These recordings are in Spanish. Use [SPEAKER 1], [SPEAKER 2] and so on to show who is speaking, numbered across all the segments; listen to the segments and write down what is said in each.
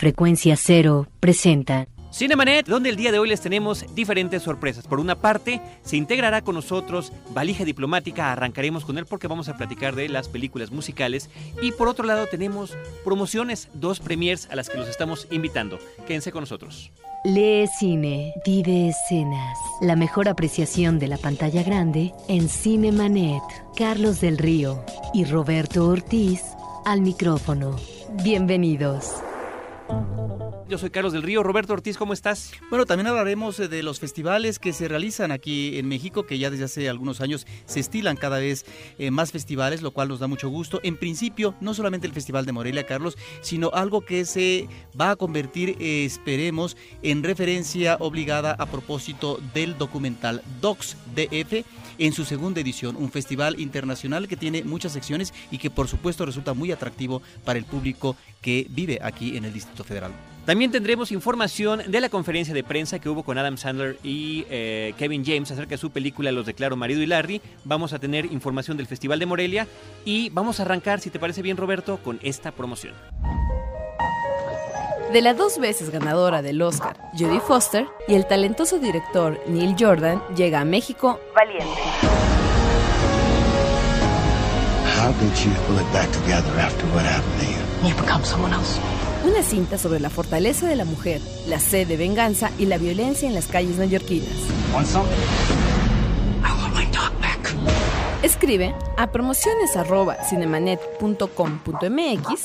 [SPEAKER 1] Frecuencia Cero presenta
[SPEAKER 2] Cinemanet, donde el día de hoy les tenemos diferentes sorpresas. Por una parte, se integrará con nosotros Valija Diplomática, arrancaremos con él porque vamos a platicar de las películas musicales. Y por otro lado tenemos promociones, dos premiers a las que los estamos invitando. Quédense con nosotros.
[SPEAKER 1] Lee Cine, vive escenas. La mejor apreciación de la pantalla grande en Cinemanet. Carlos del Río y Roberto Ortiz al micrófono. Bienvenidos.
[SPEAKER 2] Yo soy Carlos del Río. Roberto Ortiz, ¿cómo estás?
[SPEAKER 3] Bueno, también hablaremos eh, de los festivales que se realizan aquí en México, que ya desde hace algunos años se estilan cada vez eh, más festivales, lo cual nos da mucho gusto. En principio, no solamente el Festival de Morelia, Carlos, sino algo que se va a convertir, eh, esperemos, en referencia obligada a propósito del documental Docs DF en su segunda edición, un festival internacional que tiene muchas secciones y que por supuesto resulta muy atractivo para el público que vive aquí en el Distrito Federal.
[SPEAKER 2] También tendremos información de la conferencia de prensa que hubo con Adam Sandler y eh, Kevin James acerca de su película Los declaro marido y Larry. Vamos a tener información del Festival de Morelia y vamos a arrancar, si te parece bien Roberto, con esta promoción.
[SPEAKER 4] De la dos veces ganadora del Oscar, Judy Foster, y el talentoso director Neil Jordan llega a México valiente.
[SPEAKER 5] How did you pull it back together after what happened to you?
[SPEAKER 4] You've become someone else. Una cinta sobre la fortaleza de la mujer, la sed de venganza y la violencia en las calles neoyorquinas. Escribe a promociones@cinemanet.com.mx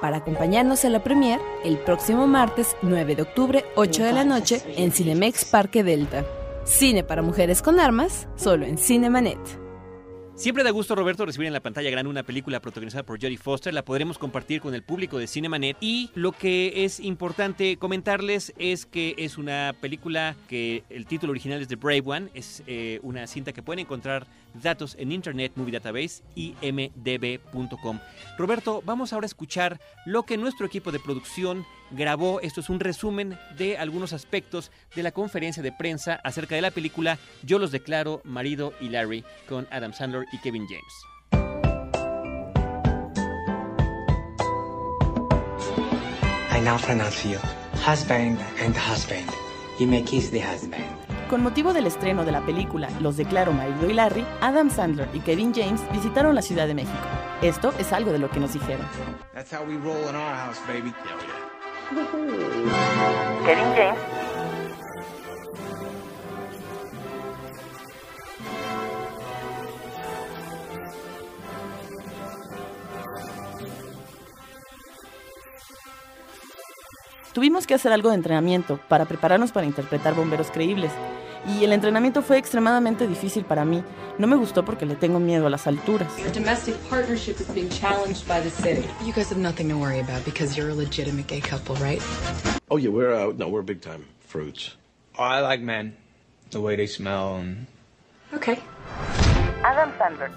[SPEAKER 4] para acompañarnos a la premier el próximo martes 9 de octubre, 8 de la noche, en Cinemex Parque Delta. Cine para mujeres con armas, solo en Cinemanet.
[SPEAKER 2] Siempre da gusto, Roberto, recibir en la pantalla grande una película protagonizada por Jodie Foster. La podremos compartir con el público de Cinemanet. Y lo que es importante comentarles es que es una película que el título original es The Brave One. Es eh, una cinta que pueden encontrar datos en Internet Movie Database y. Roberto, vamos ahora a escuchar lo que nuestro equipo de producción grabó. Esto es un resumen de algunos aspectos de la conferencia de prensa acerca de la película Yo los declaro marido y Larry con Adam Sandler y Kevin James.
[SPEAKER 6] I now pronounce you husband and husband. You may kiss the husband.
[SPEAKER 4] Con motivo del estreno de la película Los declaro marido y Larry, Adam Sandler y Kevin James visitaron la Ciudad de México. Esto es algo de lo que nos dijeron.
[SPEAKER 7] That's how we roll in our house, baby.
[SPEAKER 4] Kevin James Tuvimos que hacer algo de entrenamiento para prepararnos para interpretar bomberos creíbles. Y el entrenamiento fue extremadamente difícil para mí. No me gustó porque le tengo miedo a las alturas.
[SPEAKER 8] Our domestic partnership is being challenged by the city.
[SPEAKER 9] You guys have nothing to worry about because you're a legitimate gay couple, right?
[SPEAKER 10] Oh yeah, we're uh, no, we're big time fruits.
[SPEAKER 7] Oh, I like men. The way they smell and
[SPEAKER 8] Okay.
[SPEAKER 4] Adam Sandler.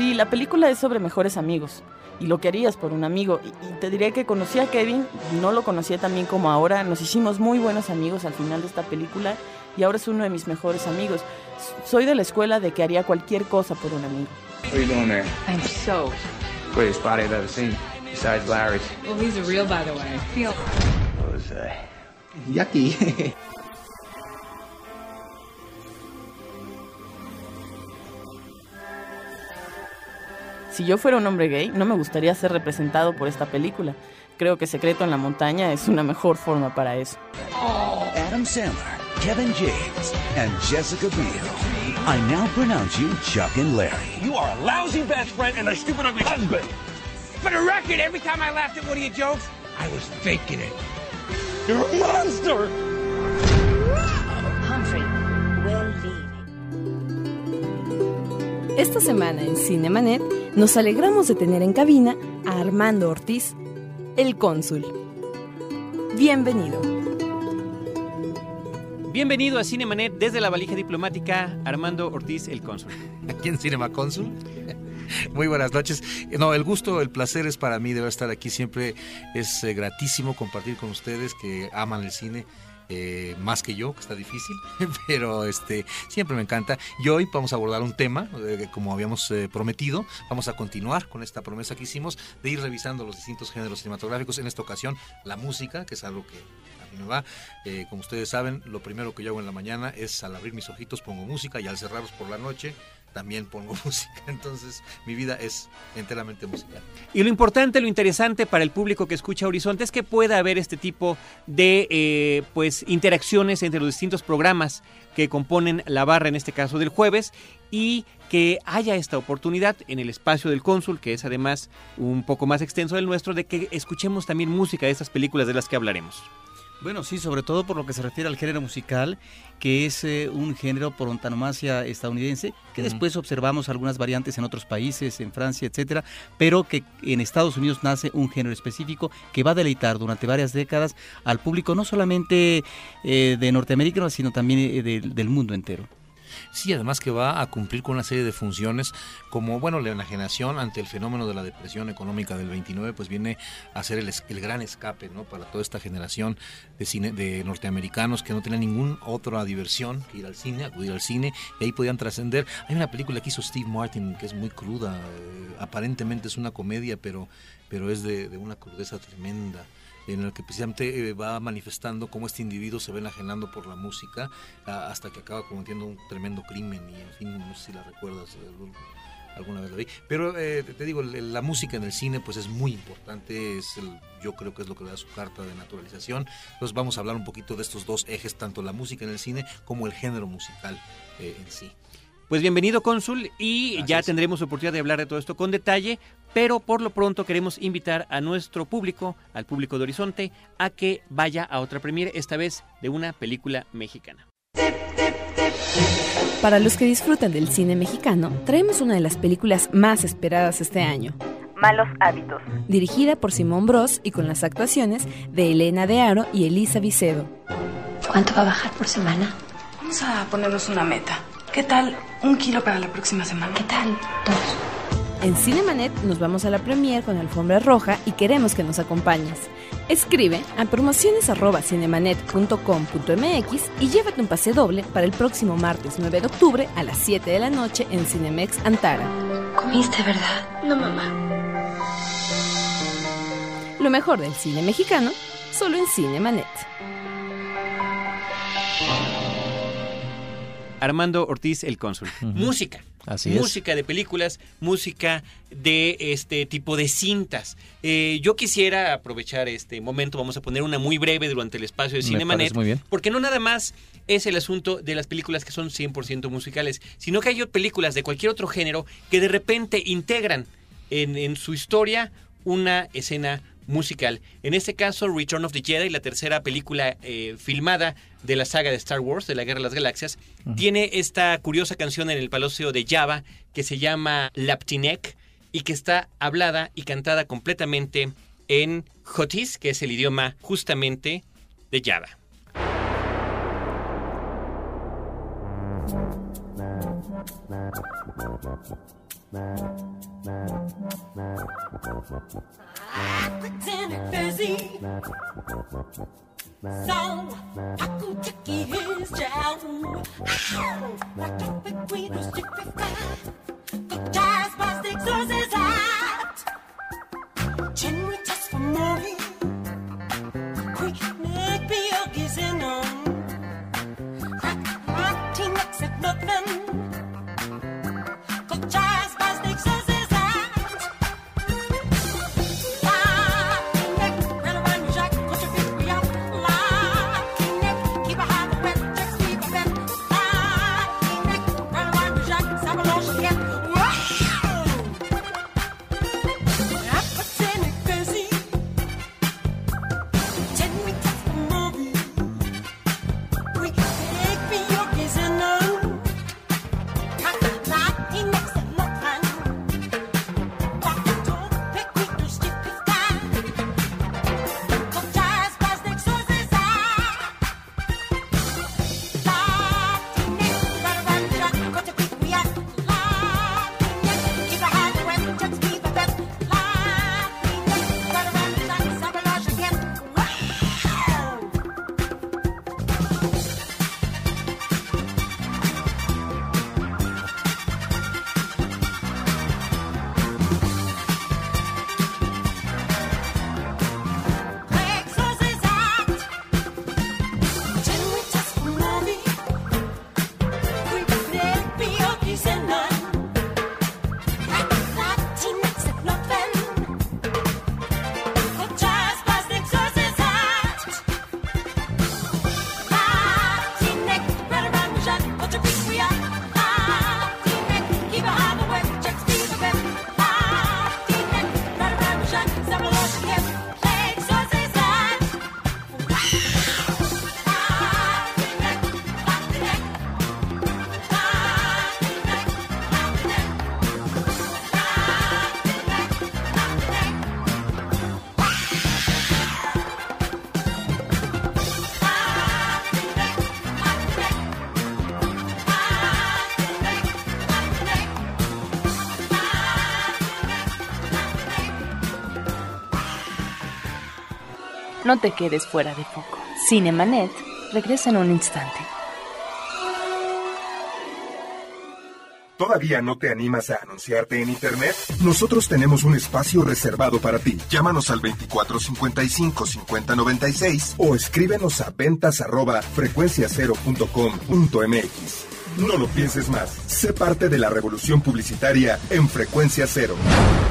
[SPEAKER 4] Sí, la película es sobre mejores amigos y lo que harías por un amigo. Y, y te diré que conocí a Kevin, no lo conocía tan bien como ahora, nos hicimos muy buenos amigos al final de esta película y ahora es uno de mis mejores amigos. S- Soy de la escuela de que haría cualquier cosa por un amigo.
[SPEAKER 7] what are you doing there?
[SPEAKER 8] I'm so.
[SPEAKER 7] Greatest body I've ever seen. Besides Larry's.
[SPEAKER 8] Well, he's a real, by the way. Feel.
[SPEAKER 7] Jose.
[SPEAKER 3] Yucky.
[SPEAKER 4] Si yo fuera un hombre gay, no me gustaría ser representado por esta película. Creo que Secreto en la Montaña es una mejor forma para eso.
[SPEAKER 11] Adam Sandler, Kevin James, and Jessica Biel. I now pronounce you Chuck and Larry.
[SPEAKER 7] You are a lousy best friend and a stupid ugly husband. For the record, every time I laughed at one of your jokes, I was faking it. You're a monster!
[SPEAKER 1] Humphrey, well
[SPEAKER 4] Esta semana en Cinemanet nos alegramos de tener en cabina a Armando Ortiz, el cónsul. Bienvenido.
[SPEAKER 2] Bienvenido a Cinemanet desde la valija diplomática, Armando Ortiz, el cónsul.
[SPEAKER 12] Aquí en Cinema Cónsul. Muy buenas noches. No, el gusto, el placer es para mí de estar aquí. Siempre es eh, gratísimo compartir con ustedes que aman el cine. Eh, más que yo, que está difícil, pero este siempre me encanta. Y hoy vamos a abordar un tema, eh, como habíamos eh, prometido, vamos a continuar con esta promesa que hicimos de ir revisando los distintos géneros cinematográficos. En esta ocasión, la música, que es algo que a mí me va. Eh, como ustedes saben, lo primero que yo hago en la mañana es al abrir mis ojitos pongo música y al cerrarlos por la noche también pongo música. Entonces mi vida es enteramente musical.
[SPEAKER 2] Y lo importante, lo interesante para el público que escucha Horizonte es que pueda haber este tipo de eh, pues interacciones entre los distintos programas que componen la barra, en este caso del jueves, y que haya esta oportunidad en el espacio del cónsul, que es además un poco más extenso del nuestro, de que escuchemos también música de estas películas de las que hablaremos.
[SPEAKER 3] Bueno, sí, sobre todo por lo que se refiere al género musical, que es eh, un género por antonomasia estadounidense, que después observamos algunas variantes en otros países, en Francia, etcétera, pero que en Estados Unidos nace un género específico que va a deleitar durante varias décadas al público, no solamente eh, de Norteamérica, sino también eh, del mundo entero.
[SPEAKER 12] Sí, además que va a cumplir con una serie de funciones como, bueno, la enajenación ante el fenómeno de la depresión económica del 29, pues viene a ser el, el gran escape, ¿no? Para toda esta generación de cine de norteamericanos que no tenían ninguna otra diversión que ir al cine, acudir al cine, y ahí podían trascender. Hay una película que hizo Steve Martin que es muy cruda, eh, aparentemente es una comedia, pero, pero es de una crudeza tremenda en el que precisamente eh, va manifestando cómo este individuo se va enajenando por la música hasta que acaba cometiendo un tremendo crimen y en fin, no sé si la recuerdas, eh, alguna vez la vi. Pero eh, te- digo, la música en el cine pues es muy importante, es el, yo creo que es lo que le da su carta de naturalización. Entonces vamos a hablar un poquito de estos dos ejes, tanto la música en el cine como el género musical eh, en sí.
[SPEAKER 2] Pues bienvenido, cónsul, y ya tendremos oportunidad de hablar de todo esto con detalle, pero por lo pronto queremos invitar a nuestro público, al público de Horizonte, a que vaya a otra premiere, esta vez de una película mexicana.
[SPEAKER 13] Para los que disfrutan del cine mexicano, traemos una de las películas más esperadas este año.
[SPEAKER 14] Malos hábitos.
[SPEAKER 13] Dirigida por Simón Bros y con las actuaciones de Elena de Aro y Elisa Vicedo.
[SPEAKER 15] ¿Cuánto va a bajar por semana?
[SPEAKER 9] Vamos a ponernos una meta. ¿Qué tal un kilo para la próxima semana? ¿Qué
[SPEAKER 15] tal?
[SPEAKER 13] En Cinemanet nos vamos a la premier con alfombra roja y queremos que nos acompañes. Escribe a promociones@cinemanet.com.mx y llévate un pase doble para el próximo martes 9 de octubre a las 7 de la noche en Cinemex Antara.
[SPEAKER 15] ¿Comiste, verdad? No, mamá.
[SPEAKER 13] Lo mejor del cine mexicano, solo en Cinemanet.
[SPEAKER 2] Armando Ortiz, el cónsul. Música.
[SPEAKER 12] Así es.
[SPEAKER 2] música de películas, música de este tipo de cintas. Eh, yo quisiera aprovechar este momento, vamos a poner una muy breve durante el espacio de Cinemanet,
[SPEAKER 16] muy bien.
[SPEAKER 2] porque no nada más es el asunto de las películas que son 100% musicales, sino que hay películas de cualquier otro género que de repente integran en, en su historia una escena musical. En este caso, Return of the Jedi, la tercera película eh, filmada de la saga de Star Wars, de la Guerra de las Galaxias, tiene esta curiosa canción en el Palacio de Java que se llama Laptinek y que está hablada y cantada completamente en Jotis, que es el idioma justamente de Java.
[SPEAKER 17] So, Takutaki is down. How? What the queen was stupid? The jazz was exhausted.
[SPEAKER 13] No te quedes fuera de foco. Cinemanet regresa en un instante.
[SPEAKER 14] ¿Todavía no te animas a anunciarte en Internet? Nosotros tenemos un espacio reservado para ti. Llámanos al 2455-5096 o escríbenos a ventas arroba frecuenciacero.com.mx. No lo pienses más. Sé parte de la revolución publicitaria en Frecuencia Cero.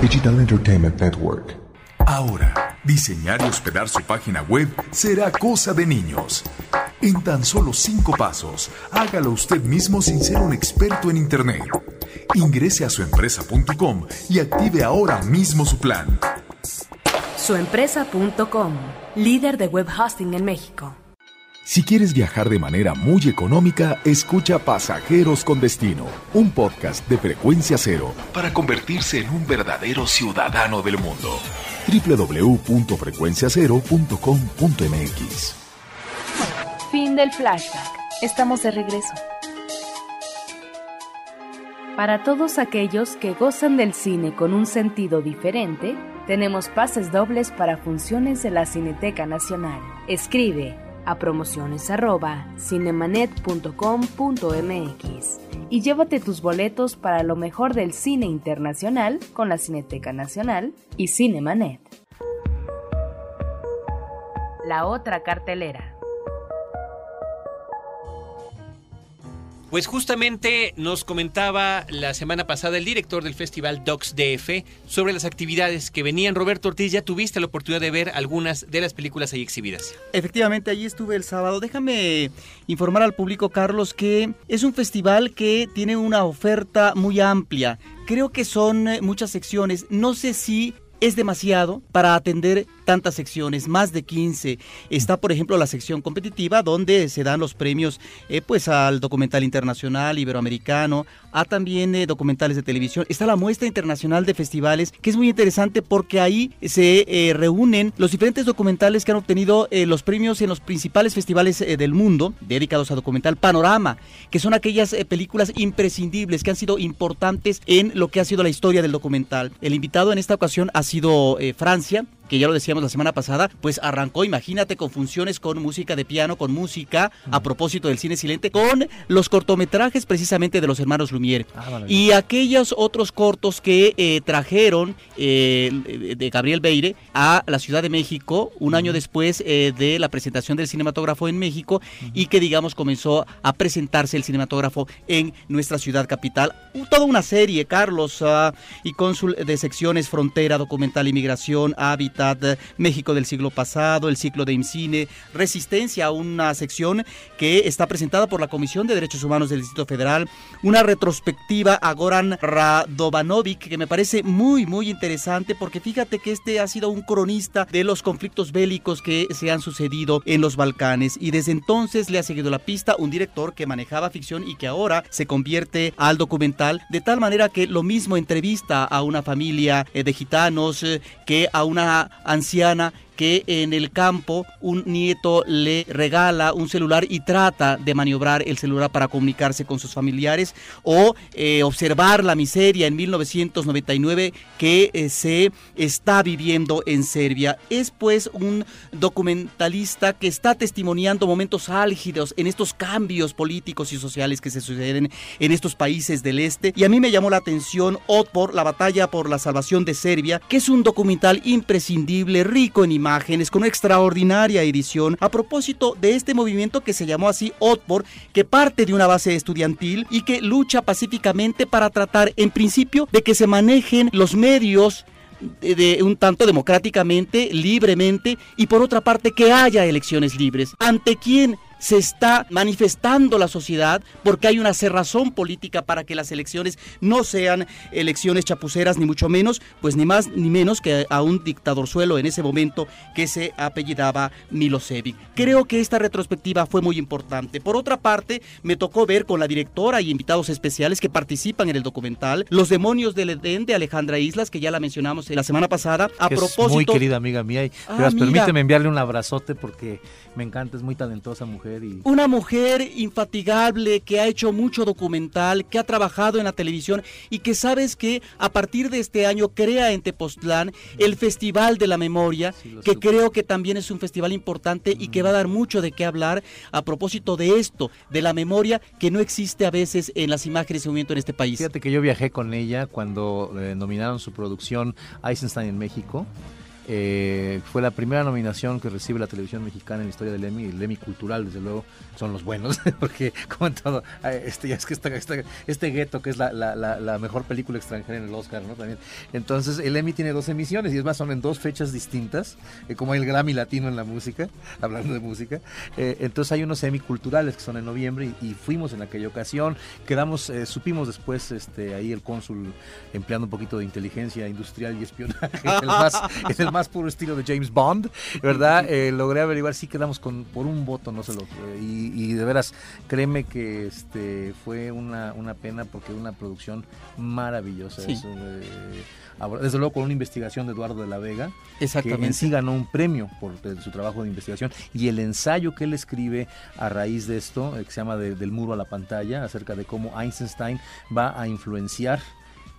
[SPEAKER 16] Digital Entertainment Network.
[SPEAKER 18] Ahora, diseñar y hospedar su página web será cosa de niños. En tan solo cinco pasos, hágalo usted mismo sin ser un experto en Internet. Ingrese a suempresa.com y active ahora mismo su plan.
[SPEAKER 13] Suempresa.com, líder de web hosting en México.
[SPEAKER 18] Si quieres viajar de manera muy económica, escucha Pasajeros con Destino, un podcast de frecuencia cero para convertirse en un verdadero ciudadano del mundo. www.frecuenciacero.com.mx
[SPEAKER 13] Fin del flashback. Estamos de regreso. Para todos aquellos que gozan del cine con un sentido diferente, tenemos pases dobles para funciones de la Cineteca Nacional. Escribe a promociones arroba cinemanet.com.mx y llévate tus boletos para lo mejor del cine internacional con la Cineteca Nacional y Cinemanet. La otra cartelera.
[SPEAKER 2] Pues justamente nos comentaba la semana pasada el director del festival Docs DF sobre las actividades que venían. Roberto Ortiz, ya tuviste la oportunidad de ver algunas de las películas ahí exhibidas.
[SPEAKER 3] Efectivamente, allí estuve el sábado. Déjame informar al público, Carlos, que es un festival que tiene una oferta muy amplia. Creo que son eh, muchas secciones. No sé si es demasiado para atender tantas secciones, más de 15. Está, por ejemplo, la sección competitiva, donde se dan los premios eh, pues al documental internacional, iberoamericano, a también eh, documentales de televisión. Está la muestra internacional de festivales, que es muy interesante porque ahí se eh, reúnen los diferentes documentales que han obtenido eh, los premios en los principales festivales eh, del mundo, dedicados a documental Panorama, que son aquellas películas imprescindibles que han sido importantes en lo que ha sido la historia del documental. El invitado en esta ocasión ha sido Francia, que ya lo decíamos la semana pasada, pues arrancó, imagínate, con funciones con música de piano, con música, a propósito del cine silente, con los cortometrajes precisamente de los hermanos Lumière. y aquellos otros cortos que eh, trajeron eh, de Gabriel Beire a la Ciudad de México un año después eh, de la presentación del cinematógrafo en México y que digamos comenzó a presentarse el cinematógrafo en nuestra ciudad capital. Toda una serie, Carlos, ah, y cónsul de secciones Frontera, Documental Inmigración, Hábitat, México del siglo pasado, el ciclo de IMCINE, Resistencia, una sección que está presentada por la Comisión de Derechos Humanos del Distrito Federal, una retrospectiva a Goran Radovanovic que me parece muy, muy interesante porque fíjate que este ha sido un cronista de los conflictos bélicos que se han sucedido en los Balcanes y desde entonces le ha seguido la pista un director que manejaba ficción y que ahora se convierte al documental de tal manera que lo mismo entrevista a una familia eh, de gitanos eh, que a una anciana que en el campo un nieto le regala un celular y trata de maniobrar el celular para comunicarse con sus familiares o eh, observar la miseria en 1999 que eh, se está viviendo en Serbia. Es pues un documentalista que está testimoniando momentos álgidos en estos cambios políticos y sociales que se suceden en estos países del este y a mí me llamó la atención Otpor, la batalla por la salvación de Serbia, que es un documental imprescindible, rico en imágenes, con una extraordinaria edición a propósito de este movimiento que se llamó así Otpor, que parte de una base estudiantil y que lucha pacíficamente para tratar en principio de que se manejen los medios de, de un tanto democráticamente, libremente y por otra parte que haya elecciones libres. ¿Ante quién? Se está manifestando la sociedad porque hay una cerrazón política para que las elecciones no sean elecciones chapuceras ni mucho menos, pues ni más ni menos que a un dictador suelo en ese momento que se apellidaba Milosevic. Creo que esta retrospectiva fue muy importante. Por otra parte, me tocó ver con la directora y invitados especiales que participan en el documental Los demonios del Edén de Alejandra Islas, que ya la mencionamos la semana pasada, a
[SPEAKER 12] que
[SPEAKER 3] propósito
[SPEAKER 12] Es muy querida amiga mía. Y,
[SPEAKER 3] Ah,
[SPEAKER 12] verás, permíteme enviarle un abrazote porque me encanta, es muy talentosa mujer. Mujer y...
[SPEAKER 3] Una mujer infatigable que ha hecho mucho documental, que ha trabajado en la televisión y que sabes que a partir de este año crea en Tepoztlán el Festival de la Memoria, que creo que también es un festival importante y que va a dar mucho de qué hablar a propósito de esto, de la memoria que no existe a veces en las imágenes de movimiento en este país.
[SPEAKER 12] Fíjate que yo viajé con ella cuando eh, nominaron su producción Eisenstein en México. Eh, fue la primera nominación que recibe la televisión mexicana en la historia del Emmy, el Emmy cultural, desde luego, son los buenos, porque como en todo, este, es que esta, este gueto que es la, mejor película extranjera en el Oscar, ¿no? También. Entonces, el Emmy tiene dos emisiones y es más, son en dos fechas distintas, eh, como el Grammy Latino en la música, hablando de música. Eh, entonces hay unos Emmy culturales que son en noviembre y, fuimos en aquella ocasión, quedamos, eh, supimos después, este, ahí el cónsul empleando un poquito de inteligencia industrial y espionaje, el el más puro estilo de James Bond, ¿verdad? Eh, logré averiguar, sí quedamos con por un voto, no se lo... eh, y, y de veras, créeme que este fue una, una pena porque una producción maravillosa.
[SPEAKER 3] Sí.
[SPEAKER 12] es, eh, desde luego con una investigación de Eduardo de la Vega,
[SPEAKER 3] Exactamente.
[SPEAKER 12] que en sí ganó un premio por eh, su trabajo de investigación y el ensayo que él escribe a raíz de esto, que se llama de- Del muro a la pantalla, acerca de cómo Einstein va a influenciar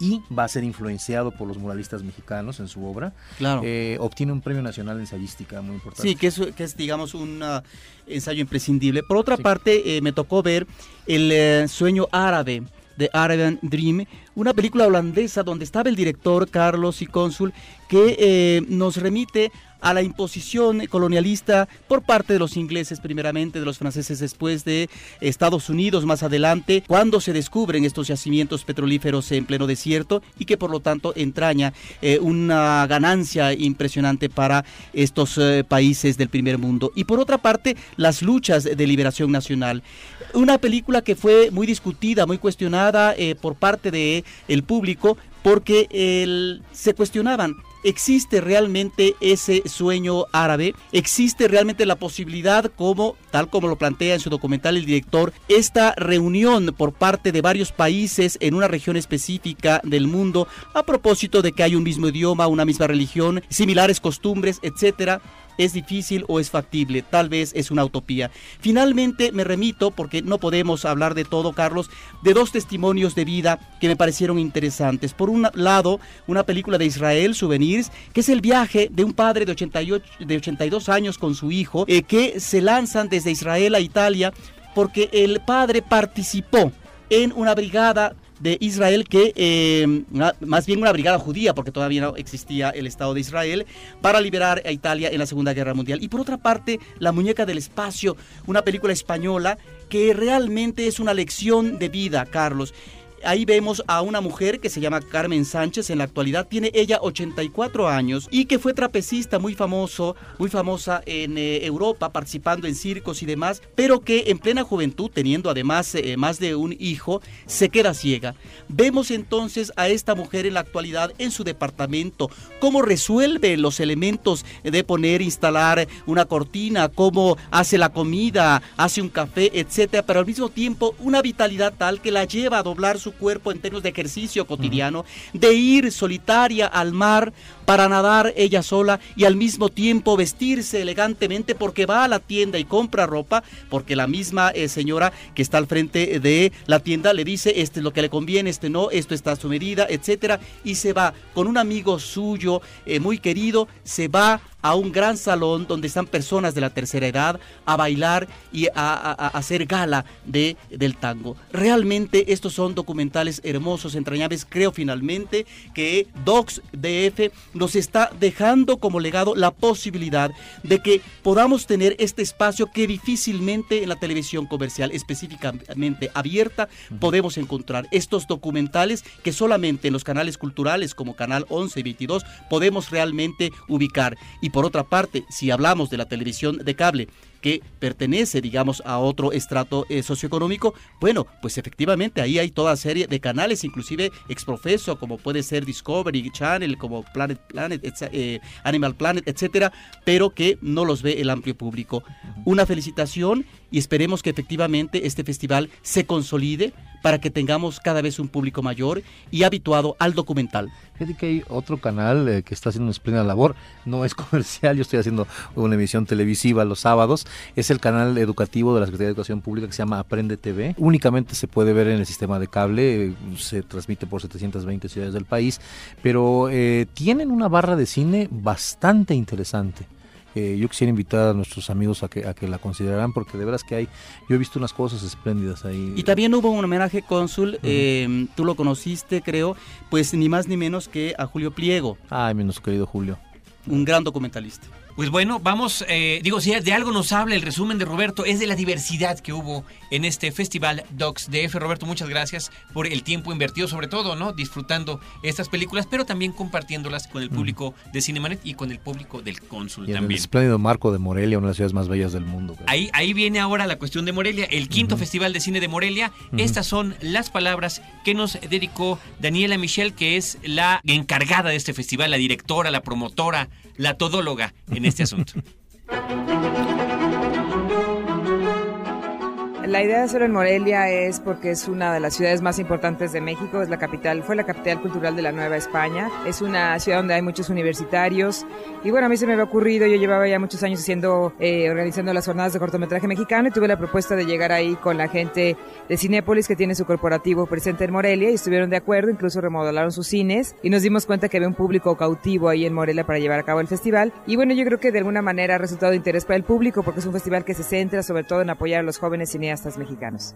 [SPEAKER 12] y va a ser influenciado por los muralistas mexicanos en su obra.
[SPEAKER 3] Claro.
[SPEAKER 12] Eh, obtiene un premio nacional de ensayística muy importante.
[SPEAKER 3] Sí, que es, que es digamos, un ah, ensayo imprescindible. Por otra parte, eh, me tocó ver El eh, sueño árabe de Arabian Dream, una película holandesa donde estaba el director Carlos y Cónsul, que nos remite a la imposición colonialista por parte de los ingleses primeramente, de los franceses después de Estados Unidos más adelante, cuando se descubren estos yacimientos petrolíferos en pleno desierto y que por lo tanto entraña eh, una ganancia impresionante para estos eh, países del primer mundo. Y por otra parte, las luchas de liberación nacional. Una película que fue muy discutida, muy cuestionada eh, por parte de el público porque el- se cuestionaban ¿Existe realmente ese sueño árabe? ¿Existe realmente la posibilidad, como tal como lo plantea en su documental el director, esta reunión por parte de varios países en una región específica del mundo a propósito de que hay un mismo idioma, una misma religión, similares costumbres, etcétera? ¿Es difícil o es factible? Tal vez es una utopía. Finalmente me remito, porque no podemos hablar de todo, Carlos, de dos testimonios de vida que me parecieron interesantes. Por un lado, una película de Israel, Souvenirs, que es el viaje de un padre de, 88, de 82 años con su hijo, eh, que se lanzan desde Israel a Italia porque el padre participó en una brigada de Israel que, una- más bien una brigada judía, porque todavía no existía el Estado de Israel, para liberar a Italia en la Segunda Guerra Mundial. Y por otra parte, La Muñeca del Espacio, una película española que realmente es una lección de vida, Carlos. Ahí vemos a una mujer que se llama Carmen Sánchez, en la actualidad tiene ella 84 años y que fue trapecista muy famoso, muy famosa en eh, Europa, participando en circos y demás, pero que en plena juventud, teniendo además eh, más de un hijo, se queda ciega. Vemos entonces a esta mujer en la actualidad en su departamento, cómo resuelve los elementos de poner, instalar una cortina, cómo hace la comida, hace un café, etcétera, pero al mismo tiempo una vitalidad tal que la lleva a doblar su cuerpo en términos de ejercicio cotidiano, de ir solitaria al mar para nadar ella sola y al mismo tiempo vestirse elegantemente porque va a la tienda y compra ropa, porque la misma eh, señora que está al frente de la tienda le dice este es lo que le conviene, este no, esto está a su medida, etcétera, y se va con un amigo suyo eh, muy querido, se va a un gran salón donde están personas de la tercera edad a bailar y a, a- a hacer gala de, del tango. Realmente estos son documentales hermosos, entrañables. Creo finalmente que Docs DF nos está dejando como legado la posibilidad de que podamos tener este espacio que difícilmente en la televisión comercial, específicamente abierta, podemos encontrar. Estos documentales que solamente en los canales culturales como Canal 11 y 22 podemos realmente ubicar. Y por otra parte, si hablamos de la televisión de cable, que pertenece, digamos, a otro estrato eh, socioeconómico, bueno, pues efectivamente ahí hay toda serie de canales, inclusive exprofeso, como puede ser Discovery Channel, como Planet Planet, eh, Animal Planet, etcétera, pero que no los ve el amplio público. Una felicitación y esperemos que efectivamente este festival se consolide para que tengamos cada vez un público mayor y habituado al documental.
[SPEAKER 12] Fíjate que hay otro canal eh, que está haciendo una espléndida labor, no es comercial, yo estoy haciendo una emisión televisiva los sábados, es el canal educativo de la Secretaría de Educación Pública que se llama Aprende TV. Únicamente se puede ver en el sistema de cable, eh, se transmite por 720 ciudades del país, pero eh, tienen una barra de cine bastante interesante. Eh, yo quisiera invitar a nuestros amigos a que, a que la consideraran porque de veras que hay, yo he visto unas cosas espléndidas ahí.
[SPEAKER 3] Y también hubo un homenaje, cónsul, eh, tú lo conociste, creo, pues ni más ni menos que a Julio Pliego.
[SPEAKER 12] Ay, menos querido Julio.
[SPEAKER 3] Un gran documentalista.
[SPEAKER 2] Pues bueno, vamos, eh, digo, si de algo nos habla el resumen de Roberto, es de la diversidad que hubo en este festival Docs DF. Roberto, muchas gracias por el tiempo invertido, sobre todo, ¿no? Disfrutando estas películas, pero también compartiéndolas con el público de Cinemanet y con el público del Cónsul
[SPEAKER 12] Y en el
[SPEAKER 2] también.
[SPEAKER 12] espléndido marco de Morelia, una de las ciudades más bellas del mundo.
[SPEAKER 2] Ahí, ahí viene ahora la cuestión de Morelia, el quinto Festival de Cine de Morelia. Estas son las palabras que nos dedicó Daniela Michel, que es la encargada de este festival, la directora, la promotora, la todóloga en este asunto.
[SPEAKER 19] La idea de hacerlo en Morelia es porque es una de las ciudades más importantes de México, es la capital, fue la capital cultural de la Nueva España, es una ciudad donde hay muchos universitarios y bueno, a mí se me había ocurrido, yo llevaba ya muchos años haciendo, eh, organizando las jornadas de cortometraje mexicano y tuve la propuesta de llegar ahí con la gente de Cinépolis que tiene su corporativo presente en Morelia y estuvieron de acuerdo, incluso remodelaron sus cines y nos dimos cuenta que había un público cautivo ahí en Morelia para llevar a cabo el festival. Y bueno, yo creo que de alguna manera ha resultado de interés para el público porque es un festival que se centra sobre todo en apoyar a los jóvenes cineastas mexicanos.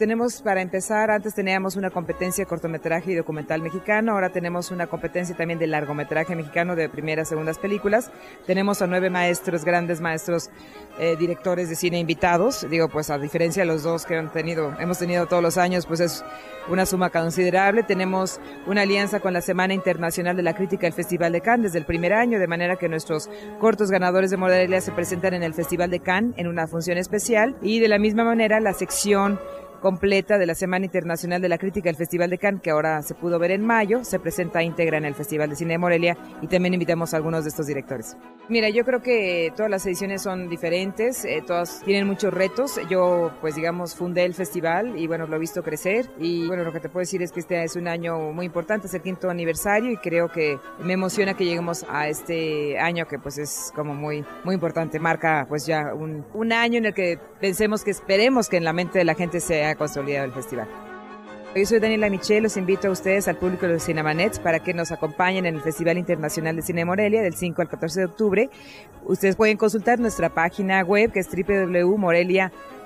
[SPEAKER 19] Tenemos, para empezar, antes teníamos una competencia de cortometraje y documental mexicano, ahora tenemos una competencia también de largometraje mexicano de primeras, segundas películas. Tenemos a nueve maestros, grandes maestros, eh, directores de cine invitados. Digo, pues a diferencia de los dos que han tenido, hemos tenido todos los años, pues es una suma considerable. Tenemos una alianza con la Semana Internacional de la Crítica del Festival de Cannes desde el primer año, de manera que nuestros cortos ganadores de Morelia se presentan en el Festival de Cannes en una función especial y de la misma manera la sección completa de la Semana Internacional de la Crítica del Festival de Cannes, que ahora se pudo ver en mayo, se presenta íntegra en el Festival de Cine de Morelia y también invitamos a algunos de estos directores. Mira, yo creo que todas las ediciones son diferentes, eh, todas tienen muchos retos. Yo, pues digamos, fundé el festival y bueno, lo he visto crecer y bueno, lo que te puedo decir es que este es un año muy importante, es el quinto aniversario y creo que me emociona que lleguemos a este año que pues es como muy, muy importante, marca pues ya un, un año en el que pensemos que esperemos que en la mente de la gente se haya consolidado el festival. Yo soy Daniela Michel, los invito a ustedes, al público de los Cinemanets, para que nos acompañen en el Festival Internacional de Cine de Morelia del 5 al 14 de octubre. Ustedes pueden consultar nuestra página web que es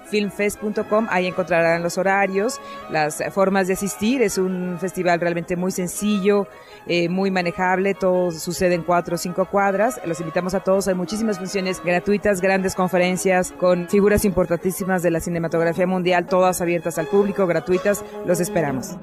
[SPEAKER 19] www.moreliafilmfest.com, ahí encontrarán los horarios, las formas de asistir, es un festival realmente muy sencillo, eh, muy manejable, todo sucede en cuatro o cinco cuadras, los invitamos a todos, hay muchísimas funciones gratuitas, grandes conferencias con figuras importantísimas de la cinematografía mundial, todas abiertas al público, gratuitas, los esperamos.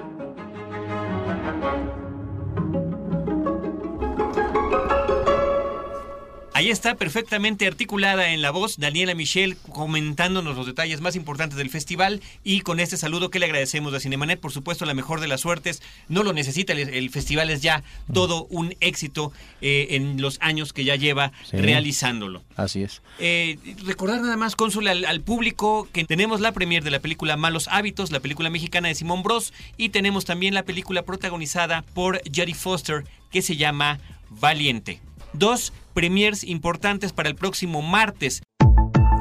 [SPEAKER 2] Ahí está perfectamente articulada en la voz Daniela Michel comentándonos los detalles más importantes del festival y con este saludo que le agradecemos a Cinemanet, por supuesto la mejor de las suertes, no lo necesita, el, el festival es ya todo un éxito eh, en los años que ya lleva
[SPEAKER 12] Sí.
[SPEAKER 2] realizándolo.
[SPEAKER 12] Así es.
[SPEAKER 2] Eh, recordar nada más, cónsul, al, al público que tenemos la premier de la película Malos Hábitos, la película mexicana de Simón Bros, y tenemos también la película protagonizada por Jodie Foster que se llama Valiente. Dos premiers importantes para el próximo martes.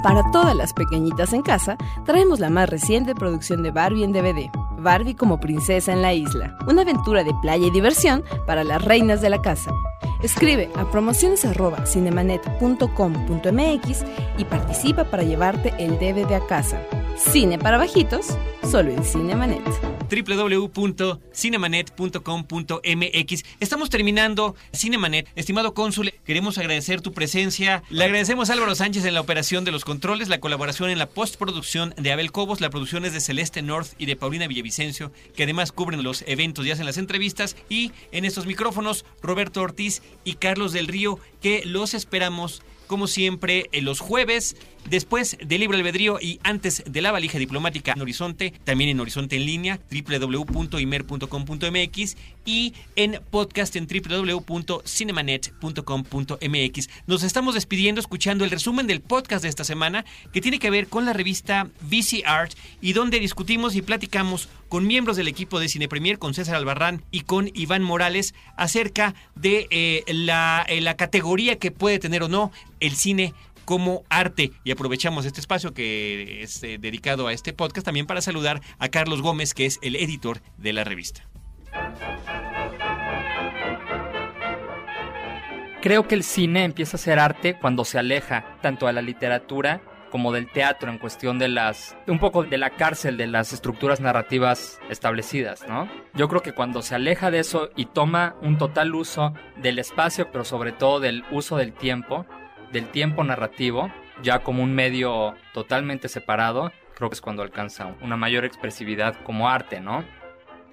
[SPEAKER 13] Para todas las pequeñitas en casa, traemos la más reciente producción de Barbie en DVD. Barbie como princesa en la isla. Una aventura de playa y diversión para las reinas de la casa. Escribe a promociones@cinemanet.com.mx y participa para llevarte el DVD a casa. Cine para bajitos, solo en Cinemanet.
[SPEAKER 2] www.cinemanet.com.mx. Estamos terminando Cinemanet. Estimado cónsul, queremos agradecer tu presencia. Le agradecemos a Álvaro Sánchez en la operación de los controles, la colaboración en la postproducción de Abel Cobos, la producción es de Celeste North y de Paulina Villavicencio, que además cubren los eventos y hacen las entrevistas. Y en estos micrófonos, Roberto Ortiz y Carlos del Río, que los esperamos como siempre, en los jueves, después de Libre Albedrío y antes de la valija diplomática en Horizonte, también en Horizonte en línea, www.imer.com.mx y en podcast en www.cinemanet.com.mx. Nos estamos despidiendo escuchando el resumen del podcast de esta semana que tiene que ver con la revista VC Art y donde discutimos y platicamos con miembros del equipo de Cine Premier, con César Albarrán y con Iván Morales acerca de eh, la, eh, la categoría que puede tener o no el cine como arte. Y aprovechamos este espacio que es eh, dedicado a este podcast también para saludar a Carlos Gómez, que es el editor de la revista.
[SPEAKER 20] Creo que el cine empieza a ser arte cuando se aleja tanto de la literatura como del teatro en cuestión de las un poco de la cárcel de las estructuras narrativas establecidas, ¿no? Yo creo que cuando se aleja de eso y toma un total uso del espacio, pero sobre todo del uso del tiempo, del tiempo narrativo, ya como un medio totalmente separado, creo que es cuando alcanza una mayor expresividad como arte, ¿no?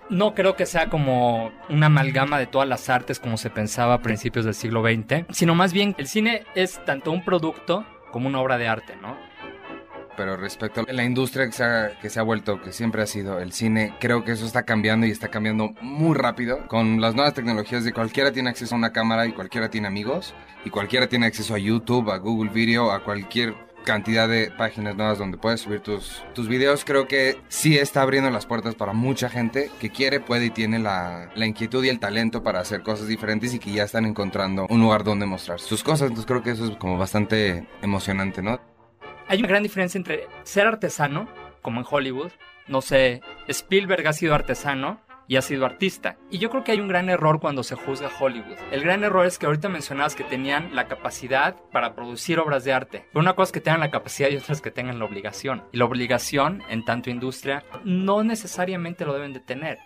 [SPEAKER 20] No creo que sea como una amalgama de todas las artes como se pensaba a principios del siglo XX, sino más bien el cine es tanto un producto como una obra de arte, ¿no?
[SPEAKER 21] Pero respecto a la industria que se, ha, que se ha vuelto, que siempre ha sido el cine, creo que eso está cambiando y está cambiando muy rápido. Con las nuevas tecnologías de cualquiera tiene acceso a una cámara y cualquiera tiene amigos y cualquiera tiene acceso a YouTube, a Google Video, a cualquier cantidad de páginas nuevas donde puedes subir tus, tus videos, creo que sí está abriendo las puertas para mucha gente que quiere, puede y tiene la, la inquietud y el talento para hacer cosas diferentes y que ya están encontrando un lugar donde mostrar sus cosas. Entonces creo que eso es como bastante emocionante, ¿no?
[SPEAKER 20] Hay una gran diferencia entre ser artesano, como en Hollywood, no sé, Spielberg ha sido artesano y ha sido artista. Y yo creo que hay un gran error cuando se juzga Hollywood. El gran error es que ahorita mencionabas que tenían la capacidad para producir obras de arte. Pero una cosa es que tengan la capacidad y otra es que tengan la obligación. Y la obligación, en tanto industria, no necesariamente lo deben de tener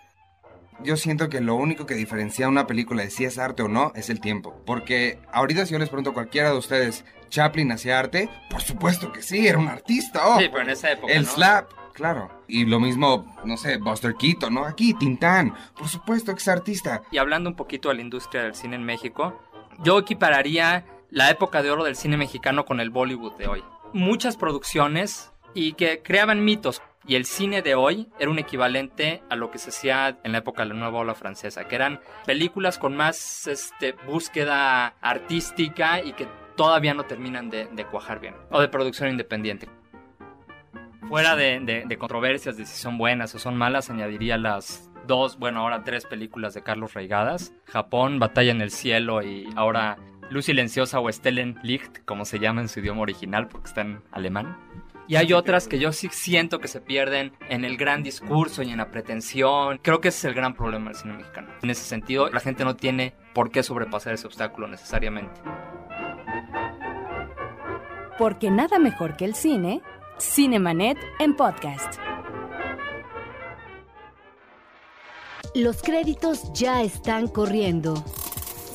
[SPEAKER 21] yo siento que lo único que diferencia una película de si es arte o no es el tiempo. Porque ahorita si yo les pregunto a cualquiera de ustedes, ¿Chaplin hacía arte? Por supuesto que sí, era un artista. Oh.
[SPEAKER 20] Sí, pero en esa época.
[SPEAKER 21] El
[SPEAKER 20] ¿no?
[SPEAKER 21] slap, claro. Y lo mismo, no sé, Buster Keaton, ¿no? Aquí, Tintán. Por supuesto que es artista.
[SPEAKER 20] Y hablando un poquito de la industria del cine en México, yo equipararía la época de oro del cine mexicano con el Bollywood de hoy. Muchas producciones y que creaban mitos. Y el cine de hoy era un equivalente a lo que se hacía en la época de la nueva ola francesa, que eran películas con más este, búsqueda artística y que todavía no terminan de, de cuajar bien, o de producción independiente. Fuera de, de, de controversias de si son buenas o son malas, añadiría las dos, bueno, ahora tres películas de Carlos Reigadas, Japón, Batalla en el Cielo y ahora Luz Silenciosa o Stellen Licht, como se llama en su idioma original porque está en alemán. Y hay otras que yo sí siento que se pierden en el gran discurso y en la pretensión. Creo que ese es el gran problema del cine mexicano. En ese sentido, la gente no tiene por qué sobrepasar ese obstáculo necesariamente.
[SPEAKER 13] Porque nada mejor que el cine, Cinemanet en podcast.
[SPEAKER 1] Los créditos ya están corriendo.